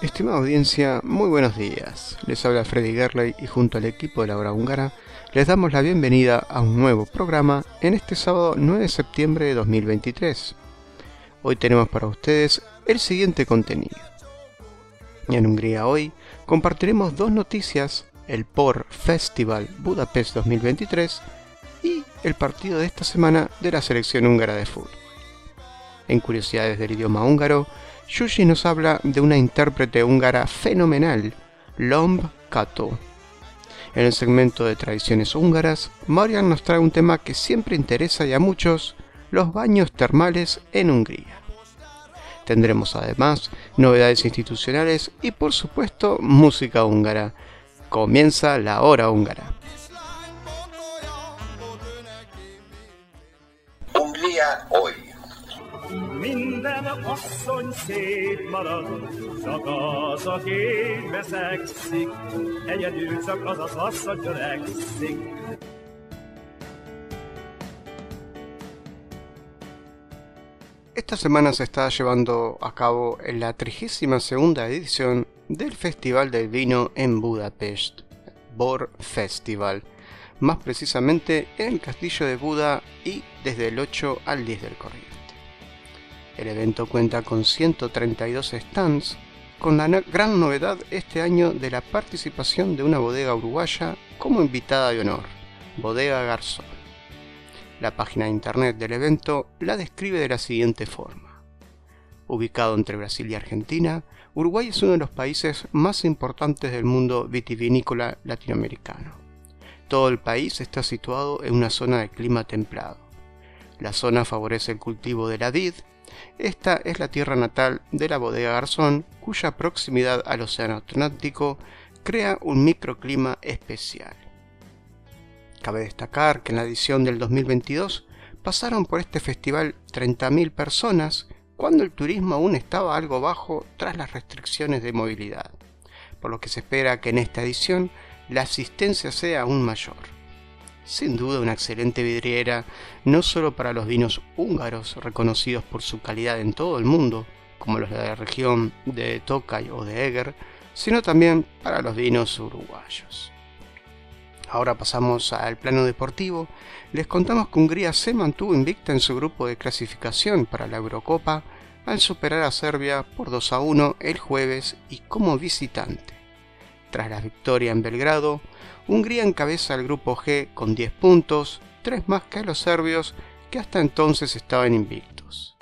Estimada audiencia, muy buenos días. Les habla Freddy Gerley y junto al equipo de la hora húngara les damos la bienvenida a un nuevo programa en este sábado 9 de septiembre de 2023. Hoy tenemos para ustedes el siguiente contenido. En Hungría hoy compartiremos dos noticias, el POR Festival Budapest 2023 y el partido de esta semana de la selección húngara de fútbol. En curiosidades del idioma húngaro, Yushi nos habla de una intérprete húngara fenomenal, Lomb Kato. En el segmento de tradiciones húngaras, Marian nos trae un tema que siempre interesa y a muchos, los baños termales en Hungría. Tendremos además novedades institucionales y por supuesto música húngara. Comienza la hora húngara. Hungría hoy. Esta semana se está llevando a cabo la 32 edición del Festival del Vino en Budapest, Bor Festival, más precisamente en el Castillo de Buda y desde el 8 al 10 del corriente. El evento cuenta con 132 stands, con la gran novedad este año de la participación de una bodega uruguaya como invitada de honor, Bodega Garzón. La página de internet del evento la describe de la siguiente forma. Ubicado entre Brasil y Argentina, Uruguay es uno de los países más importantes del mundo vitivinícola latinoamericano. Todo el país está situado en una zona de clima templado. La zona favorece el cultivo de la vid. Esta es la tierra natal de la bodega Garzón, cuya proximidad al Océano Atlántico crea un microclima especial. Cabe destacar que en la edición del 2022 pasaron por este festival 30.000 personas cuando el turismo aún estaba algo bajo tras las restricciones de movilidad, por lo que se espera que en esta edición la asistencia sea aún mayor. Sin duda una excelente vidriera, no solo para los vinos húngaros reconocidos por su calidad en todo el mundo, como los de la región de Tokay o de Eger, sino también para los vinos uruguayos. Ahora pasamos al plano deportivo. Les contamos que Hungría se mantuvo invicta en su grupo de clasificación para la Eurocopa al superar a Serbia por 2 a 1 el jueves y como visitante. Tras la victoria en Belgrado, Hungría encabeza el grupo G con 10 puntos, 3 más que los serbios que hasta entonces estaban invictos.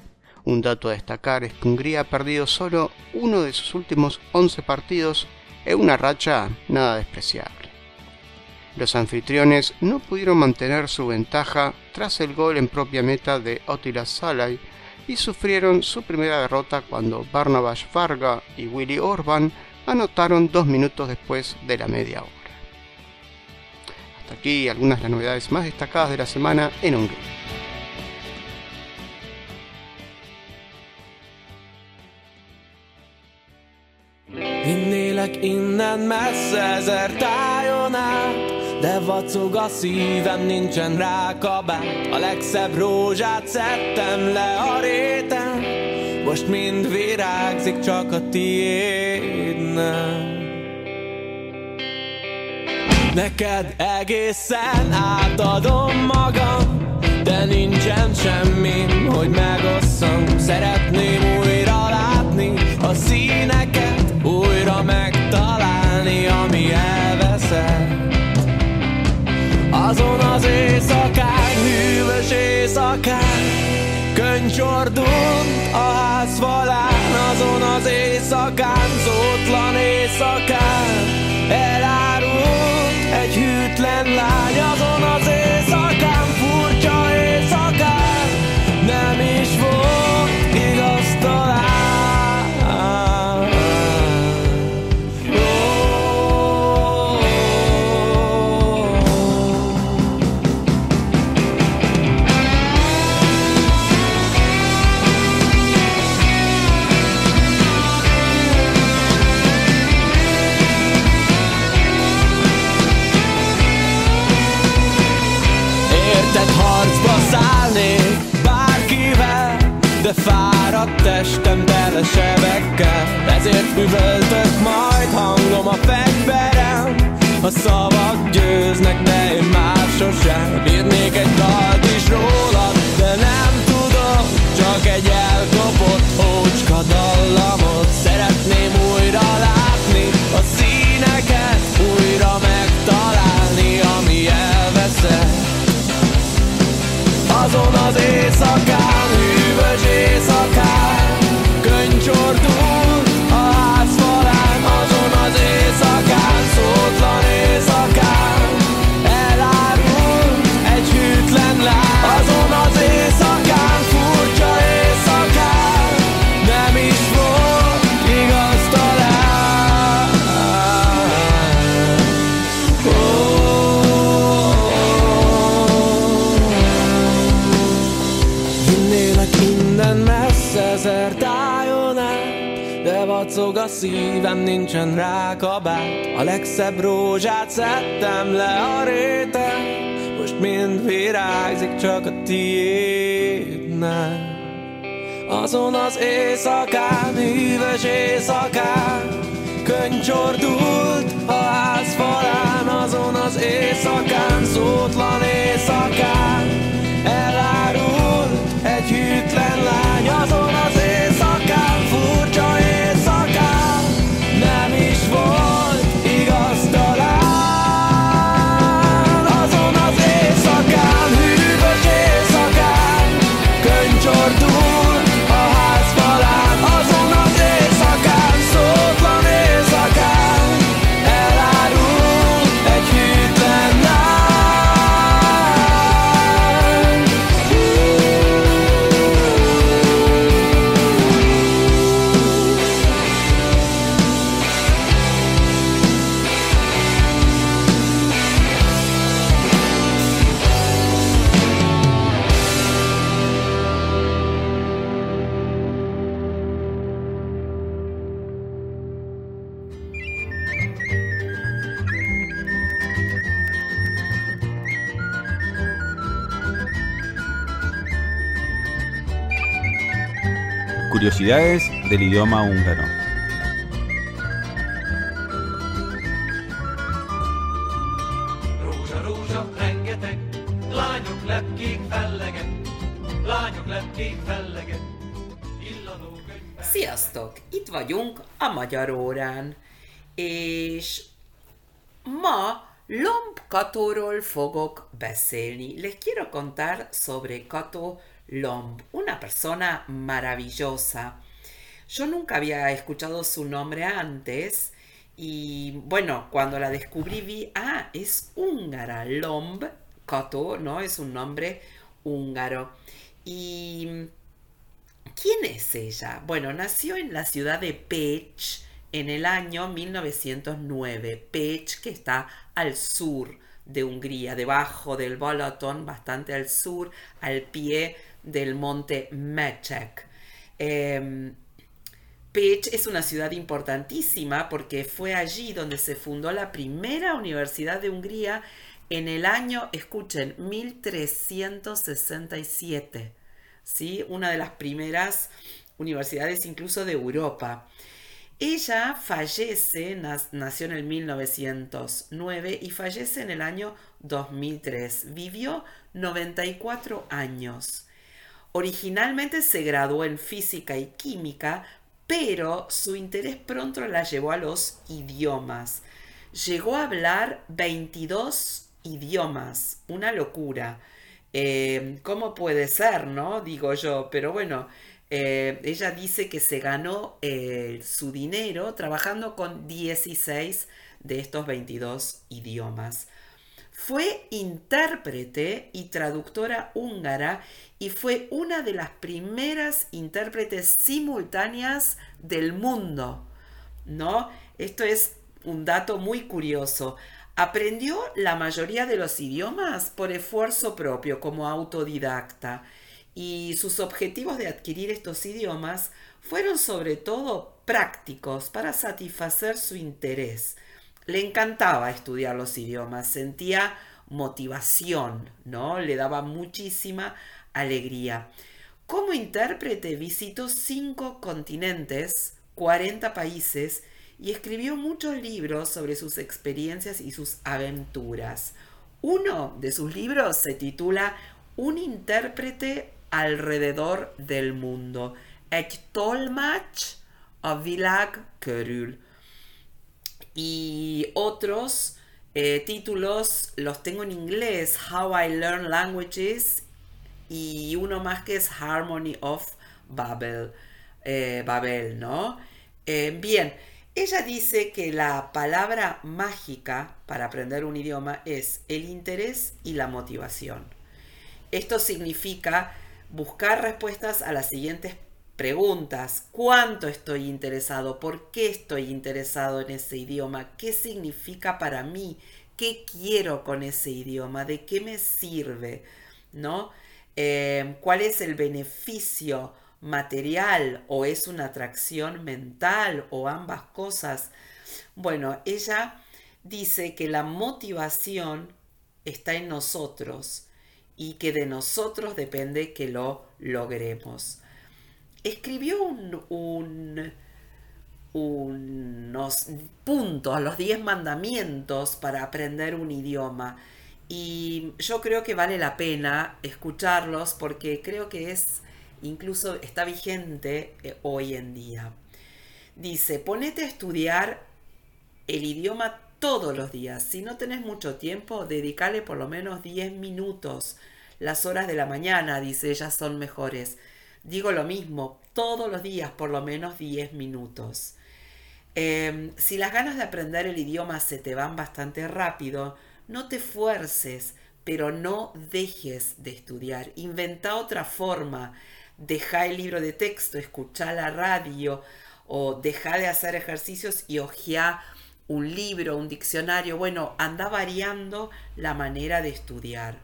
Un dato a destacar es que Hungría ha perdido solo uno de sus últimos 11 partidos en una racha nada despreciable. Los anfitriones no pudieron mantener su ventaja tras el gol en propia meta de Otilas Salai y sufrieron su primera derrota cuando Barnabas Varga y Willy Orban anotaron dos minutos después de la media hora. Hasta aquí algunas de las novedades más destacadas de la semana en Hungría. De vacog a szívem, nincsen rá kabát A legszebb rózsát szedtem le a réten. Most mind virágzik, csak a tiéd nem. Neked egészen átadom magam De nincsen semmi, hogy megosszam. Szeretném újra látni a színeket Újra megtalálni, ami elveszett Azon az éjszakán, hűvös éjszakán Könycsordult a ház falán. Azon az éjszakán, szótlan éjszakán Elárult egy hűtlen lány. Azon az éjszakán sebekkel Ezért üvöltök majd hangom a fegyverem. A szavak győznek, de én már sosem. Írnék tájon át De vacog a szívem, nincsen rá kabát. A legszebb rózsát szedtem le a réten Most mind virágzik, csak a tiéd nem azon az éjszakán, hűvös éjszakán Könycsordult a ház falán Azon az éjszakán, szótlan éjszakán lepkék felleget, illanó könyvek. Sziasztok! Itt vagyunk a Magyar Órán, és ma Lomb Katóról fogok beszélni. Les quiero contar sobre Cato Lomb, una persona maravillosa. Yo nunca había escuchado su nombre antes y bueno, cuando la descubrí vi, ah, es húngara, Lomb Kato, ¿no? Es un nombre húngaro. Y ¿Quién es ella? Bueno, nació en la ciudad de Pécs en el año 1909. Pécs, que está al sur de Hungría, debajo del Balaton, bastante al sur, al pie del monte Mechek. Em, Pécs es una ciudad importantísima porque fue allí donde se fundó la primera universidad de Hungría en el año, escuchen, 1367. ¿sí? Una de las primeras universidades incluso de Europa. Ella fallece, nació en el 1909 y fallece en el año 2003. Vivió 94 años. Originalmente se graduó en física y química, pero su interés pronto la llevó a los idiomas. Llegó a hablar 22 idiomas, una locura. Eh, ¿Cómo puede ser, no? Digo yo, pero bueno, Eh, ella dice que se ganó eh, su dinero trabajando con 16 de estos 22 idiomas. Fue intérprete y traductora húngara y fue una de las primeras intérpretes simultáneas del mundo. ¿No? Esto es un dato muy curioso. Aprendió la mayoría de los idiomas por esfuerzo propio, como autodidacta, y sus objetivos de adquirir estos idiomas fueron sobre todo prácticos para satisfacer su interés. Le encantaba estudiar los idiomas, sentía motivación, ¿no? Le daba muchísima alegría. Como intérprete visitó cinco continentes, 40 países y escribió muchos libros sobre sus experiencias y sus aventuras. Uno de sus libros se titula Un intérprete alrededor del mundo. Egy tolmács a világ körül. Y otros eh, títulos los tengo en inglés, How I Learn Languages y uno más que es Harmony of Babel, eh, Babel, ¿no? Eh, bien, ella dice que la palabra mágica para aprender un idioma es el interés y la motivación. Esto significa buscar respuestas a las siguientes preguntas. ¿Cuánto estoy interesado? ¿Por qué estoy interesado en ese idioma? ¿Qué significa para mí? ¿Qué quiero con ese idioma? ¿De qué me sirve? ¿No? Eh, ¿Cuál es el beneficio material o es una atracción mental o ambas cosas? Bueno, ella dice que la motivación está en nosotros y que de nosotros depende que lo logremos escribió un, unos puntos, los 10 mandamientos para aprender un idioma. Y yo creo que vale la pena escucharlos porque creo que es incluso está vigente eh, hoy en día. Dice, ponete a estudiar el idioma todos los días. Si no tenés mucho tiempo, dedicale por lo menos 10 minutos. Las horas de la mañana, dice ella, son mejores. Digo lo mismo, todos los días por lo menos 10 minutos. Em, si las ganas de aprender el idioma se te van bastante rápido, no te fuerces, pero no dejes de estudiar. Inventa otra forma. Deja el libro de texto, escucha la radio o deja de hacer ejercicios y ojea un libro, un diccionario. Bueno, anda variando la manera de estudiar.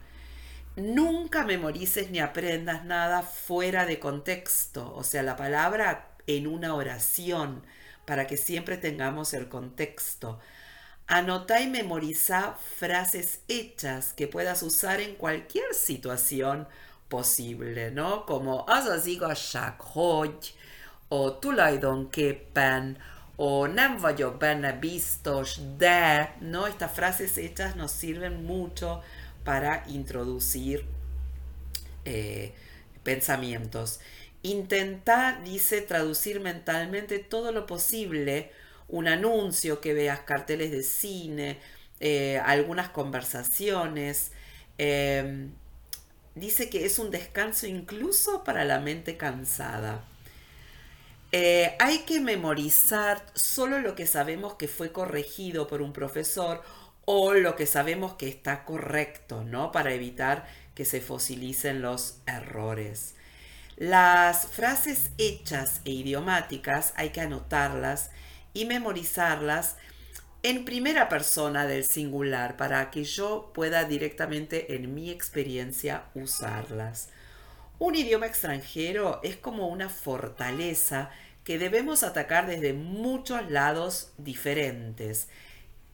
Nunca memorices ni aprendas nada fuera de contexto, o sea, la palabra en una oración, para que siempre tengamos el contexto. Anota y memoriza frases hechas que puedas usar en cualquier situación posible, ¿no? Como az igazság, hogy, o tulajdonképpen, o nem vagyok benne biztos, de, ¿no? Estas frases hechas nos sirven mucho para introducir eh, pensamientos. Intenta, dice, traducir mentalmente todo lo posible, un anuncio que veas, carteles de cine, eh, algunas conversaciones. Em, dice que es un descanso incluso para la mente cansada. Eh, hay que memorizar solo lo que sabemos que fue corregido por un profesor o lo que sabemos que está correcto, ¿no? Para evitar que se fosilicen los errores. Las frases hechas e idiomáticas hay que anotarlas y memorizarlas en primera persona del singular para que yo pueda directamente en mi experiencia usarlas. Un idioma extranjero es como una fortaleza que debemos atacar desde muchos lados diferentes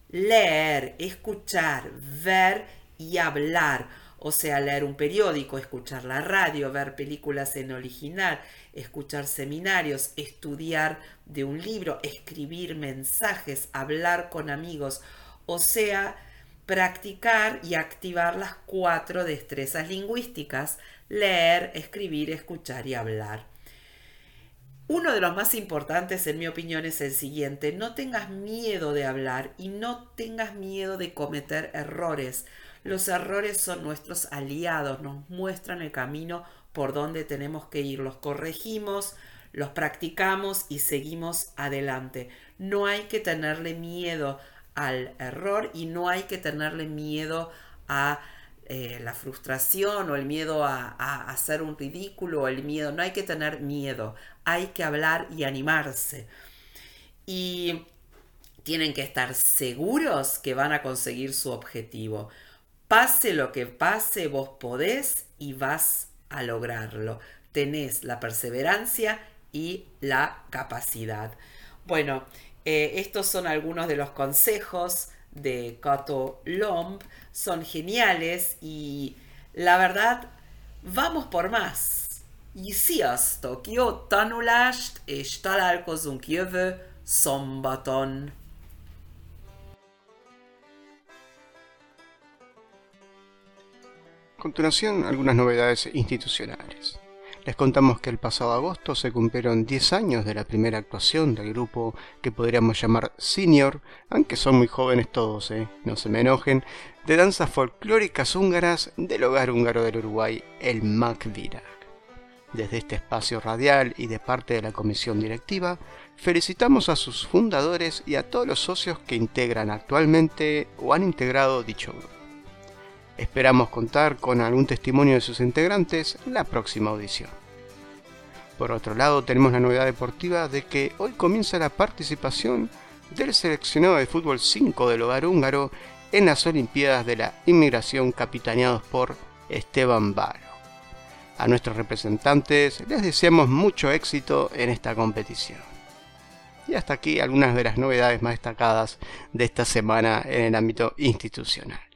leer, escuchar, ver y hablar. O sea, leer un periódico, escuchar la radio, ver películas en original, escuchar seminarios, estudiar de un libro, escribir mensajes, hablar con amigos. O sea, practicar y activar las cuatro destrezas lingüísticas, leer, escribir, escuchar y hablar. Uno de los más importantes, en mi opinión, es el siguiente. No tengas miedo de hablar y no tengas miedo de cometer errores. Los errores son nuestros aliados, nos muestran el camino por dónde tenemos que ir, los corregimos, los practicamos y seguimos adelante. No hay que tenerle miedo al error y no hay que tenerle miedo a eh, la frustración o el miedo a, hacer un ridículo el miedo. No hay que tener miedo, hay que hablar y animarse. Y tienen que estar seguros que van a conseguir su objetivo. Pase lo que pase, vos podés y vas a lograrlo. Tenés la perseverancia y la capacidad. Bueno, eh, estos son algunos de los consejos de Kato Lomb. Son geniales y la verdad, vamos por más. Y sziasztok! Jó tanulást, és találkozunk jövő szombaton! A continuación, algunas novedades institucionales. Les contamos que el pasado agosto se cumplieron 10 años de la primera actuación del grupo que podríamos llamar Senior, aunque son muy jóvenes todos, ¿eh? no se me enojen, de danzas folclóricas húngaras del hogar húngaro del Uruguay, el MACVIRAG. Desde este espacio radial y de parte de la comisión directiva, felicitamos a sus fundadores y a todos los socios que integran actualmente o han integrado dicho grupo. Esperamos contar con algún testimonio de sus integrantes la próxima audición. Por otro lado, tenemos la novedad deportiva de que hoy comienza la participación del seleccionado de fútbol 5 del hogar húngaro en las Olimpiadas de la Inmigración capitaneados por Esteban Baro. A nuestros representantes les deseamos mucho éxito en esta competición. Y hasta aquí algunas de las novedades más destacadas de esta semana en el ámbito institucional.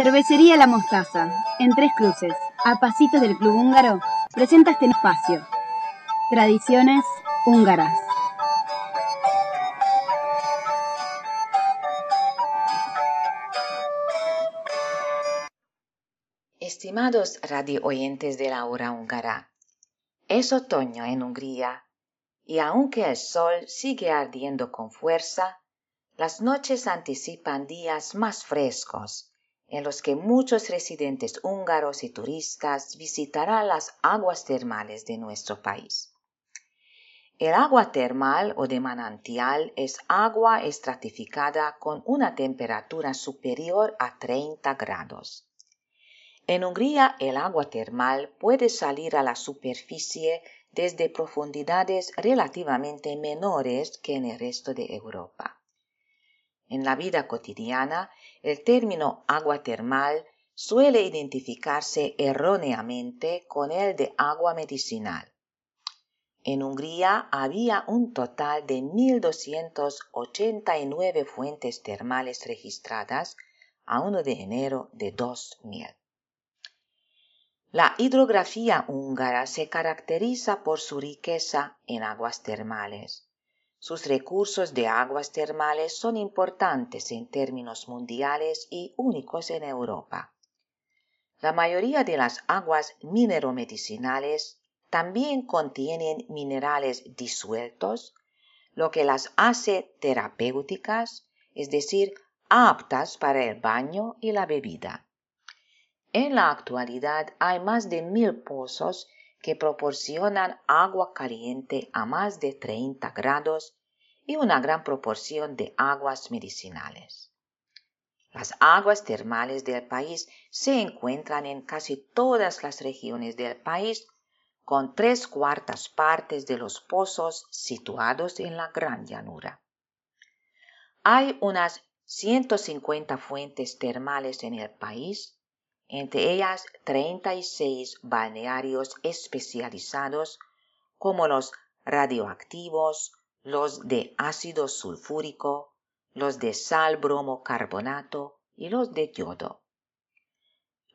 Cervecería La Mostaza, en Tres Cruces, a pasitos del Club Húngaro, presenta este espacio. Tradiciones húngaras. Estimados radio oyentes de la hora húngara, es otoño en Hungría y aunque el sol sigue ardiendo con fuerza, las noches anticipan días más frescos en los que muchos residentes húngaros y turistas visitarán las aguas termales de nuestro país. El agua termal o de manantial es agua estratificada con una temperatura superior a 30 grados. En Hungría el agua termal puede salir a la superficie desde profundidades relativamente menores que en el resto de Europa. En la vida cotidiana, el término agua termal suele identificarse erróneamente con el de agua medicinal. En Hungría había un total de 1.289 fuentes termales registradas a 1 de enero de 2000. La hidrografía húngara se caracteriza por su riqueza en aguas termales. Sus recursos de aguas termales son importantes en términos mundiales y únicos en Europa. La mayoría de las aguas mineromedicinales también contienen minerales disueltos, lo que las hace terapéuticas, es decir, aptas para el baño y la bebida. En la actualidad hay más de mil pozos que proporcionan agua caliente a más de 30 grados y una gran proporción de aguas medicinales. Las aguas termales del país se encuentran en casi todas las regiones del país, con tres cuartas partes de los pozos situados en la gran llanura. Hay unas 150 fuentes termales en el país entre ellas 36 balnearios especializados como los radioactivos, los de ácido sulfúrico, los de sal bromo carbonato y los de yodo.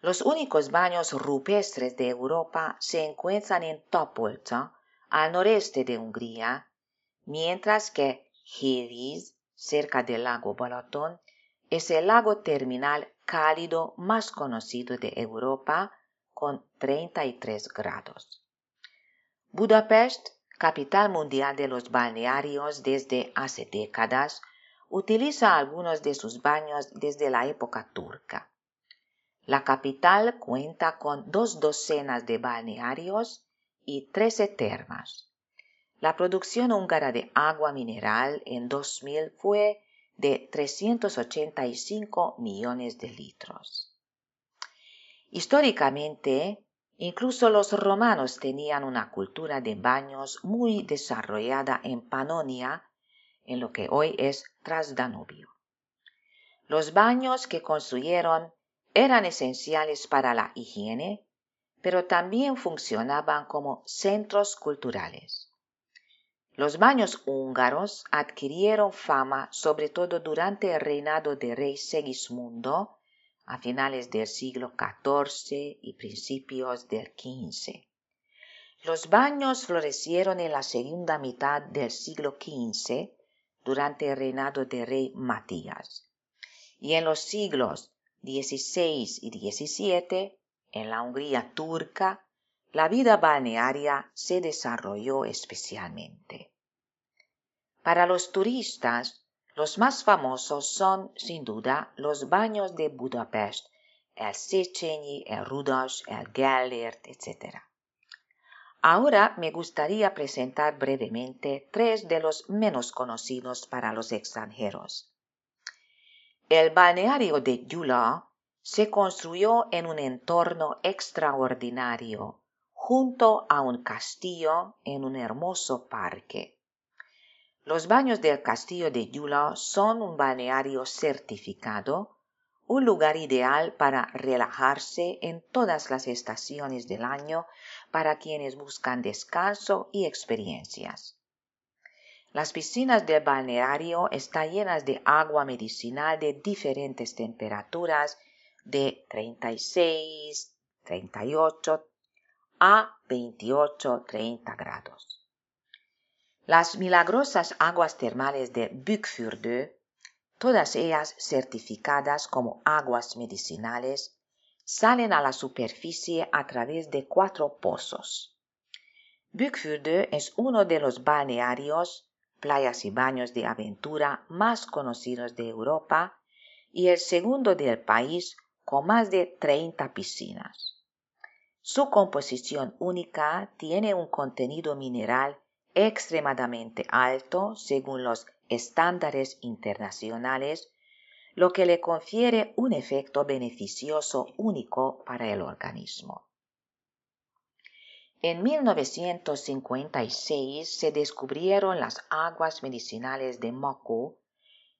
Los únicos baños rupestres de Europa se encuentran en Topolca, al noreste de Hungría, mientras que Hévíz, cerca del lago Balaton, es el lago terminal cálido más conocido de Europa con 33 grados. Budapest, capital mundial de los balnearios desde hace décadas, utiliza algunos de sus baños desde la época turca. La capital cuenta con dos docenas de balnearios y trece termas. La producción húngara de agua mineral en 2000 fue de 385 millones de litros. Históricamente, incluso los romanos tenían una cultura de baños muy desarrollada en Panonia, en lo que hoy es Trasdanubio. Los baños que construyeron eran esenciales para la higiene, pero también funcionaban como centros culturales. Los baños húngaros adquirieron fama sobre todo durante el reinado de rey Segismundo a finales del siglo XIV y principios del XV. Los baños florecieron en la segunda mitad del siglo XV durante el reinado de rey Matías y en los siglos XVI y XVII en la Hungría turca la vida balnearia se desarrolló especialmente. Para los turistas, los más famosos son, sin duda, los baños de Budapest, el Széchenyi, el Rudas, el Gellért, etc. Ahora me gustaría presentar brevemente tres de los menos conocidos para los extranjeros. El balneario de Gyula se construyó en un entorno extraordinario junto a un castillo en un hermoso parque. Los baños del castillo de Yula son un balneario certificado, un lugar ideal para relajarse en todas las estaciones del año para quienes buscan descanso y experiencias. Las piscinas del balneario están llenas de agua medicinal de diferentes temperaturas de 36, 38, a 28-30 grados. Las milagrosas aguas termales de Büchfjorde, todas ellas certificadas como aguas medicinales, salen a la superficie a través de cuatro pozos. Bückfurde es uno de los balnearios, playas y baños de aventura más conocidos de Europa y el segundo del país con más de 30 piscinas. Su composición única tiene un contenido mineral extremadamente alto según los estándares internacionales, lo que le confiere un efecto beneficioso único para el organismo. En 1956 se descubrieron las aguas medicinales de Moku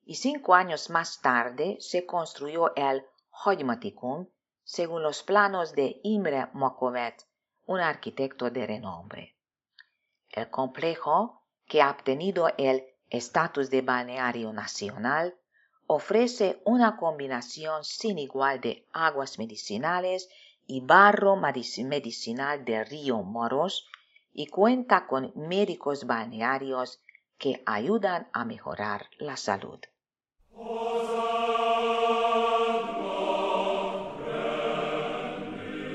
y cinco años más tarde se construyó el Hojmatikun según los planos de Imre Mokovet, un arquitecto de renombre. El complejo, que ha obtenido el estatus de balneario nacional, ofrece una combinación sin igual de aguas medicinales y barro medicinal del río Moros y cuenta con médicos balnearios que ayudan a mejorar la salud.